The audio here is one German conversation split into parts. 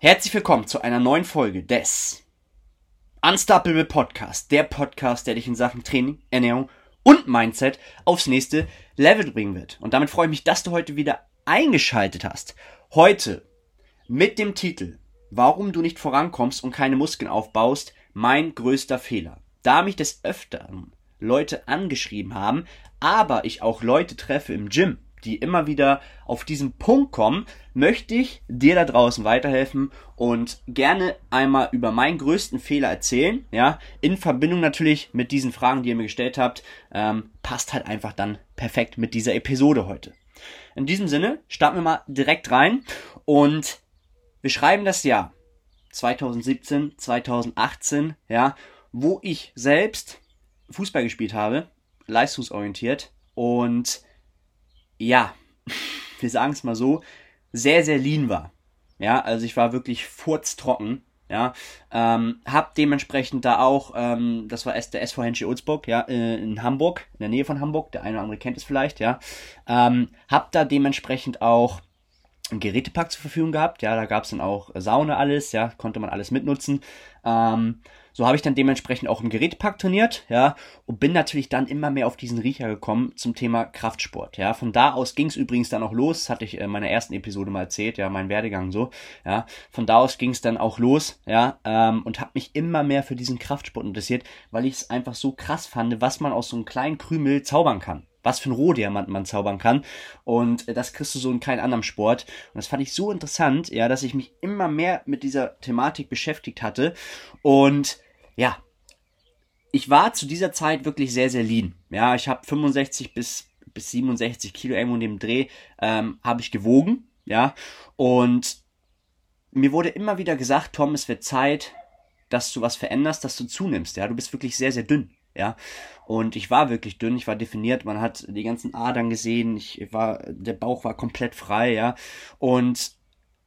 Herzlich willkommen zu einer neuen Folge des Unstoppable Podcast, der Podcast, der dich in Sachen Training, Ernährung und Mindset aufs nächste Level bringen wird. Und damit freue ich mich, dass du heute wieder eingeschaltet hast. Heute mit dem Titel Warum du nicht vorankommst und keine Muskeln aufbaust, mein größter Fehler. Da mich des Öfteren Leute angeschrieben haben, aber ich auch Leute treffe im Gym, die immer wieder auf diesen Punkt kommen, möchte ich dir da draußen weiterhelfen und gerne einmal über meinen größten Fehler erzählen, ja, in Verbindung natürlich mit diesen Fragen, die ihr mir gestellt habt, ähm, passt halt einfach dann perfekt mit dieser Episode heute. In diesem Sinne starten wir mal direkt rein und wir schreiben das Jahr 2017, 2018, ja, wo ich selbst Fußball gespielt habe, leistungsorientiert und ja, wir sagen es mal so, sehr, sehr lean war. Ja, also ich war wirklich furztrocken. Ja, ähm, hab dementsprechend da auch, ähm, das war der SV Henschel Ulzburg, ja, äh, in Hamburg, in der Nähe von Hamburg, der eine oder andere kennt es vielleicht, ja, ähm, hab da dementsprechend auch einen Gerätepack zur Verfügung gehabt, ja, da gab es dann auch Sauna alles, ja, konnte man alles mitnutzen. Ähm, so habe ich dann dementsprechend auch im Gerätepack trainiert, ja, und bin natürlich dann immer mehr auf diesen Riecher gekommen zum Thema Kraftsport, ja. Von da aus ging es übrigens dann auch los, hatte ich in meiner ersten Episode mal erzählt, ja, mein Werdegang so, ja. Von da aus ging es dann auch los, ja, ähm, und habe mich immer mehr für diesen Kraftsport interessiert, weil ich es einfach so krass fand, was man aus so einem kleinen Krümel zaubern kann was für ein Rohdiamant man zaubern kann. Und das kriegst du so in keinem anderen Sport. Und das fand ich so interessant, ja, dass ich mich immer mehr mit dieser Thematik beschäftigt hatte. Und ja, ich war zu dieser Zeit wirklich sehr, sehr lean. Ja, ich habe 65 bis, bis 67 Kilo irgendwo in dem Dreh ähm, habe ich gewogen. Ja, und mir wurde immer wieder gesagt, Tom, es wird Zeit, dass du was veränderst, dass du zunimmst. Ja, du bist wirklich sehr, sehr dünn. Ja, und ich war wirklich dünn, ich war definiert, man hat die ganzen Adern gesehen, ich war, der Bauch war komplett frei, ja, und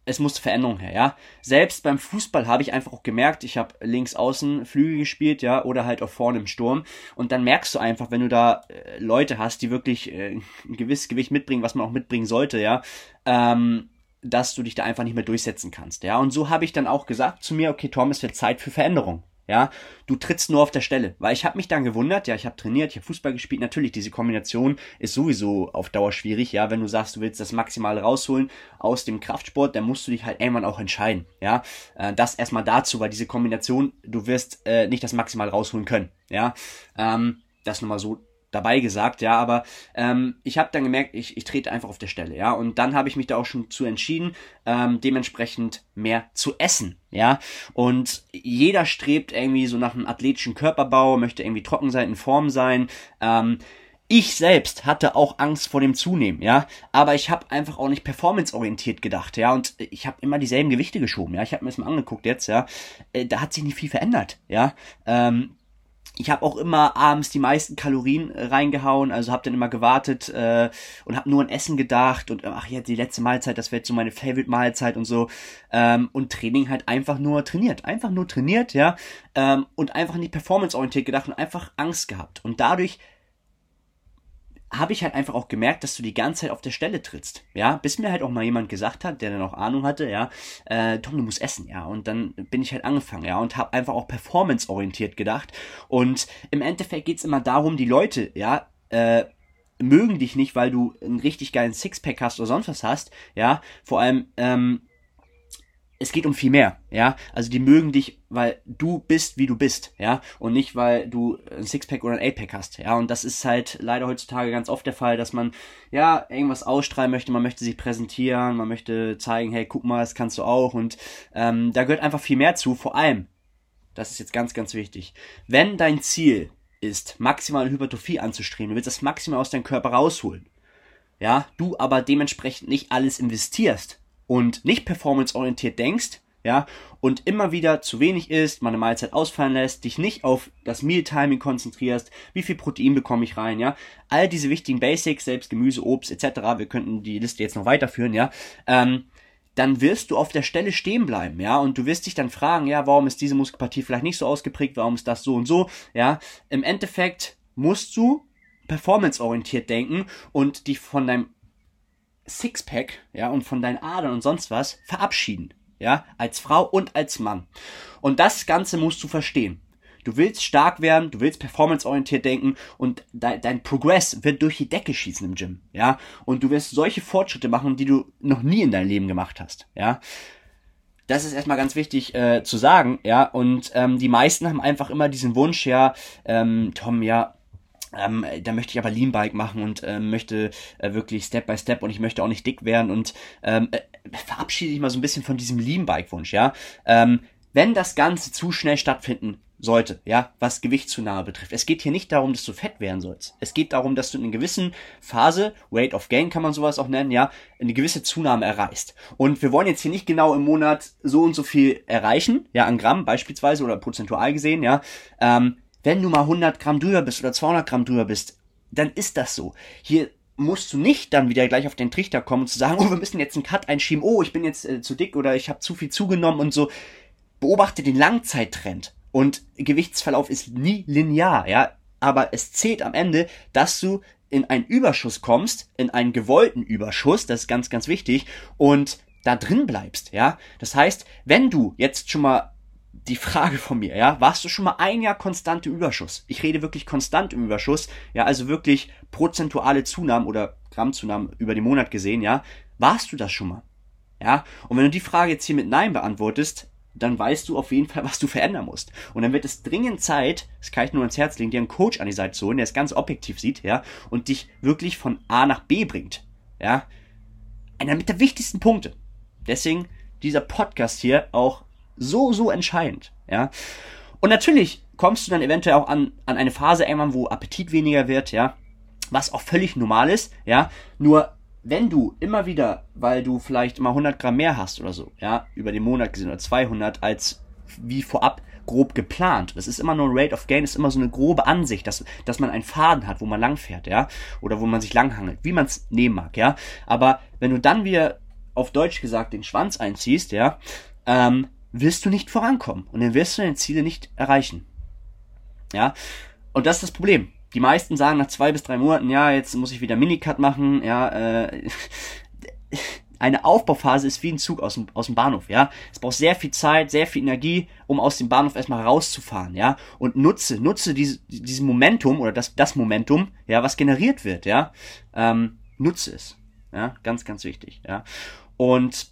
es musste Veränderung her, ja. Selbst beim Fußball habe ich einfach auch gemerkt, ich habe links außen Flügel gespielt, ja, oder halt auch vorne im Sturm. Und dann merkst du einfach, wenn du da äh, Leute hast, die wirklich äh, ein gewisses Gewicht mitbringen, was man auch mitbringen sollte, ja, ähm, dass du dich da einfach nicht mehr durchsetzen kannst, ja. Und so habe ich dann auch gesagt zu mir, okay, Tom, es wird Zeit für Veränderung, ja, du trittst nur auf der Stelle. Weil ich habe mich dann gewundert, ja, ich habe trainiert, ich habe Fußball gespielt. Natürlich, diese Kombination ist sowieso auf Dauer schwierig, ja. Wenn du sagst, du willst das Maximale rausholen aus dem Kraftsport, dann musst du dich halt irgendwann auch entscheiden, ja. Äh, das erstmal dazu, weil diese Kombination, du wirst äh, nicht das Maximale rausholen können, ja. Ähm, das nochmal so dabei gesagt, ja, aber ähm, ich habe dann gemerkt, ich, ich trete einfach auf der Stelle, ja, und dann habe ich mich da auch schon zu entschieden, ähm, dementsprechend mehr zu essen, ja, und jeder strebt irgendwie so nach einem athletischen Körperbau, möchte irgendwie trocken sein, in Form sein, ähm, ich selbst hatte auch Angst vor dem Zunehmen, ja, aber ich habe einfach auch nicht performanceorientiert gedacht, ja, und ich habe immer dieselben Gewichte geschoben, ja, ich habe mir das mal angeguckt jetzt, ja, äh, da hat sich nicht viel verändert, ja, ähm, ich habe auch immer abends die meisten Kalorien äh, reingehauen, also habe dann immer gewartet äh, und habe nur an Essen gedacht und ach ja, die letzte Mahlzeit, das wäre jetzt so meine Favorite Mahlzeit und so. Ähm, und Training halt einfach nur trainiert, einfach nur trainiert, ja ähm, und einfach nicht performanceorientiert gedacht und einfach Angst gehabt. Und dadurch habe ich halt einfach auch gemerkt, dass du die ganze Zeit auf der Stelle trittst, ja, bis mir halt auch mal jemand gesagt hat, der dann auch Ahnung hatte, ja, äh, Tom, du musst essen, ja, und dann bin ich halt angefangen, ja, und habe einfach auch performanceorientiert gedacht. Und im Endeffekt geht's immer darum, die Leute, ja, äh, mögen dich nicht, weil du einen richtig geilen Sixpack hast oder sonst was hast, ja, vor allem, ähm, es geht um viel mehr, ja. Also die mögen dich, weil du bist, wie du bist, ja. Und nicht, weil du ein Sixpack oder ein Eightpack hast, ja. Und das ist halt leider heutzutage ganz oft der Fall, dass man, ja, irgendwas ausstrahlen möchte, man möchte sich präsentieren, man möchte zeigen, hey, guck mal, das kannst du auch. Und ähm, da gehört einfach viel mehr zu. Vor allem, das ist jetzt ganz, ganz wichtig, wenn dein Ziel ist, maximale Hypertrophie anzustreben, du willst das maximal aus deinem Körper rausholen, ja, du aber dementsprechend nicht alles investierst, und nicht performanceorientiert denkst, ja, und immer wieder zu wenig isst, meine Mahlzeit ausfallen lässt, dich nicht auf das Mealtiming konzentrierst, wie viel Protein bekomme ich rein, ja, all diese wichtigen Basics, selbst Gemüse, Obst etc., wir könnten die Liste jetzt noch weiterführen, ja, ähm, dann wirst du auf der Stelle stehen bleiben, ja, und du wirst dich dann fragen, ja, warum ist diese Muskelpartie vielleicht nicht so ausgeprägt, warum ist das so und so, ja, im Endeffekt musst du performanceorientiert denken und dich von deinem Sixpack, ja, und von deinen Adern und sonst was verabschieden. ja, als Frau und als Mann. Und das Ganze musst du verstehen. Du willst stark werden, du willst performanceorientiert denken und de dein Progress wird durch die Decke schießen im Gym, ja. Und du wirst solche Fortschritte machen, die du noch nie in deinem Leben gemacht hast, ja. Das ist erstmal ganz wichtig äh, zu sagen, ja. Und ähm, die meisten haben einfach immer diesen Wunsch, ja, ähm, Tom, ja, ähm, da möchte ich aber Lean Bike machen und ähm, möchte äh, wirklich Step by Step und ich möchte auch nicht dick werden und ähm, äh, verabschiede ich mal so ein bisschen von diesem Lean Bike Wunsch, ja. Ähm, wenn das Ganze zu schnell stattfinden sollte, ja, was Gewichtszunahme betrifft. Es geht hier nicht darum, dass du fett werden sollst. Es geht darum, dass du in einer gewissen Phase, Weight of Gain kann man sowas auch nennen, ja, eine gewisse Zunahme erreichst. Und wir wollen jetzt hier nicht genau im Monat so und so viel erreichen, ja, an Gramm beispielsweise oder prozentual gesehen, ja. Ähm, wenn du mal 100 Gramm drüber bist oder 200 Gramm drüber bist, dann ist das so. Hier musst du nicht dann wieder gleich auf den Trichter kommen und zu sagen, oh, wir müssen jetzt einen Cut einschieben, oh, ich bin jetzt äh, zu dick oder ich habe zu viel zugenommen und so. Beobachte den Langzeittrend. Und Gewichtsverlauf ist nie linear, ja. Aber es zählt am Ende, dass du in einen Überschuss kommst, in einen gewollten Überschuss, das ist ganz, ganz wichtig, und da drin bleibst, ja. Das heißt, wenn du jetzt schon mal die Frage von mir, ja, warst du schon mal ein Jahr konstant im Überschuss? Ich rede wirklich konstant im Überschuss, ja, also wirklich prozentuale Zunahmen oder Grammzunahmen über den Monat gesehen, ja. Warst du das schon mal? Ja, und wenn du die Frage jetzt hier mit Nein beantwortest, dann weißt du auf jeden Fall, was du verändern musst. Und dann wird es dringend Zeit, das kann ich nur ans Herz legen, dir einen Coach an die Seite zu holen, der es ganz objektiv sieht, ja, und dich wirklich von A nach B bringt, ja. Einer mit der wichtigsten Punkte. Deswegen dieser Podcast hier auch so, so entscheidend, ja. Und natürlich kommst du dann eventuell auch an, an eine Phase irgendwann, wo Appetit weniger wird, ja, was auch völlig normal ist, ja, nur wenn du immer wieder, weil du vielleicht immer 100 Gramm mehr hast oder so, ja, über den Monat gesehen oder 200 als wie vorab grob geplant. Das ist immer nur Rate of Gain, ist immer so eine grobe Ansicht, dass, dass man einen Faden hat, wo man langfährt, ja, oder wo man sich langhangelt, wie man es nehmen mag, ja. Aber wenn du dann wieder auf Deutsch gesagt den Schwanz einziehst, ja, ähm, wirst du nicht vorankommen und dann wirst du deine Ziele nicht erreichen. Ja, und das ist das Problem die meisten sagen nach zwei bis drei Monaten, ja, jetzt muss ich wieder Minicut machen, ja, äh, eine Aufbauphase ist wie ein Zug aus dem, aus dem Bahnhof, ja. Es braucht sehr viel Zeit, sehr viel Energie, um aus dem Bahnhof erstmal rauszufahren, ja. Und nutze, nutze diese, Momentum oder das, das Momentum, ja, was generiert wird, ja. Ähm, nutze es, ja. Ganz, ganz wichtig, ja. Und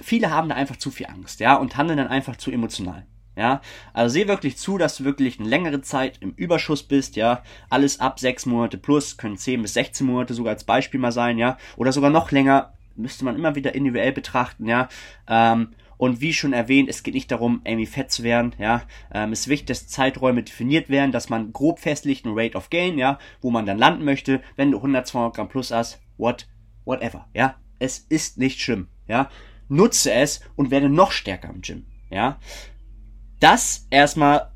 viele haben da einfach zu viel Angst, ja, und handeln dann einfach zu emotional. Ja, also seh wirklich zu, dass du wirklich eine längere Zeit im Überschuss bist, ja. Alles ab sechs Monate plus, können 10 bis 16 Monate sogar als Beispiel mal sein, ja. Oder sogar noch länger, müsste man immer wieder individuell betrachten, ja. Ähm, und wie schon erwähnt, es geht nicht darum, irgendwie fett zu werden, ja. Ähm, es ist wichtig, dass Zeiträume definiert werden, dass man grob festlegt ein Rate of Gain, ja, wo man dann landen möchte, wenn du 100, 200 Gramm plus hast, what, whatever, ja. Es ist nicht schlimm, ja. Nutze es und werde noch stärker im Gym, ja. Das erstmal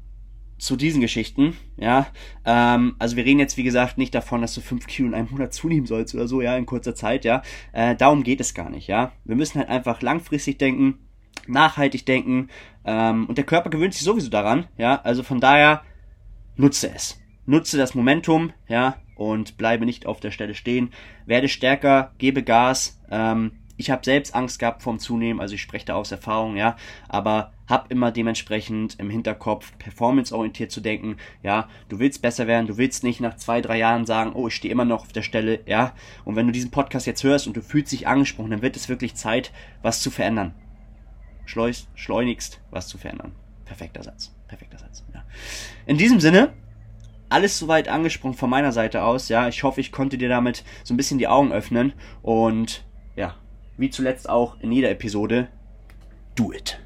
zu diesen Geschichten, ja. Ähm, also wir reden jetzt, wie gesagt, nicht davon, dass du 5 Kilo in einem Monat zunehmen sollst oder so, ja, in kurzer Zeit, ja. Äh, darum geht es gar nicht, ja. Wir müssen halt einfach langfristig denken, nachhaltig denken, ähm, und der Körper gewöhnt sich sowieso daran, ja. Also von daher, nutze es. Nutze das Momentum, ja, und bleibe nicht auf der Stelle stehen. Werde stärker, gebe Gas, ähm, ich habe selbst Angst gehabt vom Zunehmen, also ich spreche da aus Erfahrung, ja, aber hab immer dementsprechend im Hinterkopf performanceorientiert zu denken, ja, du willst besser werden, du willst nicht nach zwei, drei Jahren sagen, oh, ich stehe immer noch auf der Stelle, ja, und wenn du diesen Podcast jetzt hörst und du fühlst dich angesprochen, dann wird es wirklich Zeit, was zu verändern. Schleust, schleunigst was zu verändern. Perfekter Satz, perfekter Satz, ja. In diesem Sinne, alles soweit angesprochen von meiner Seite aus, ja, ich hoffe, ich konnte dir damit so ein bisschen die Augen öffnen und ja, wie zuletzt auch in jeder Episode, do it.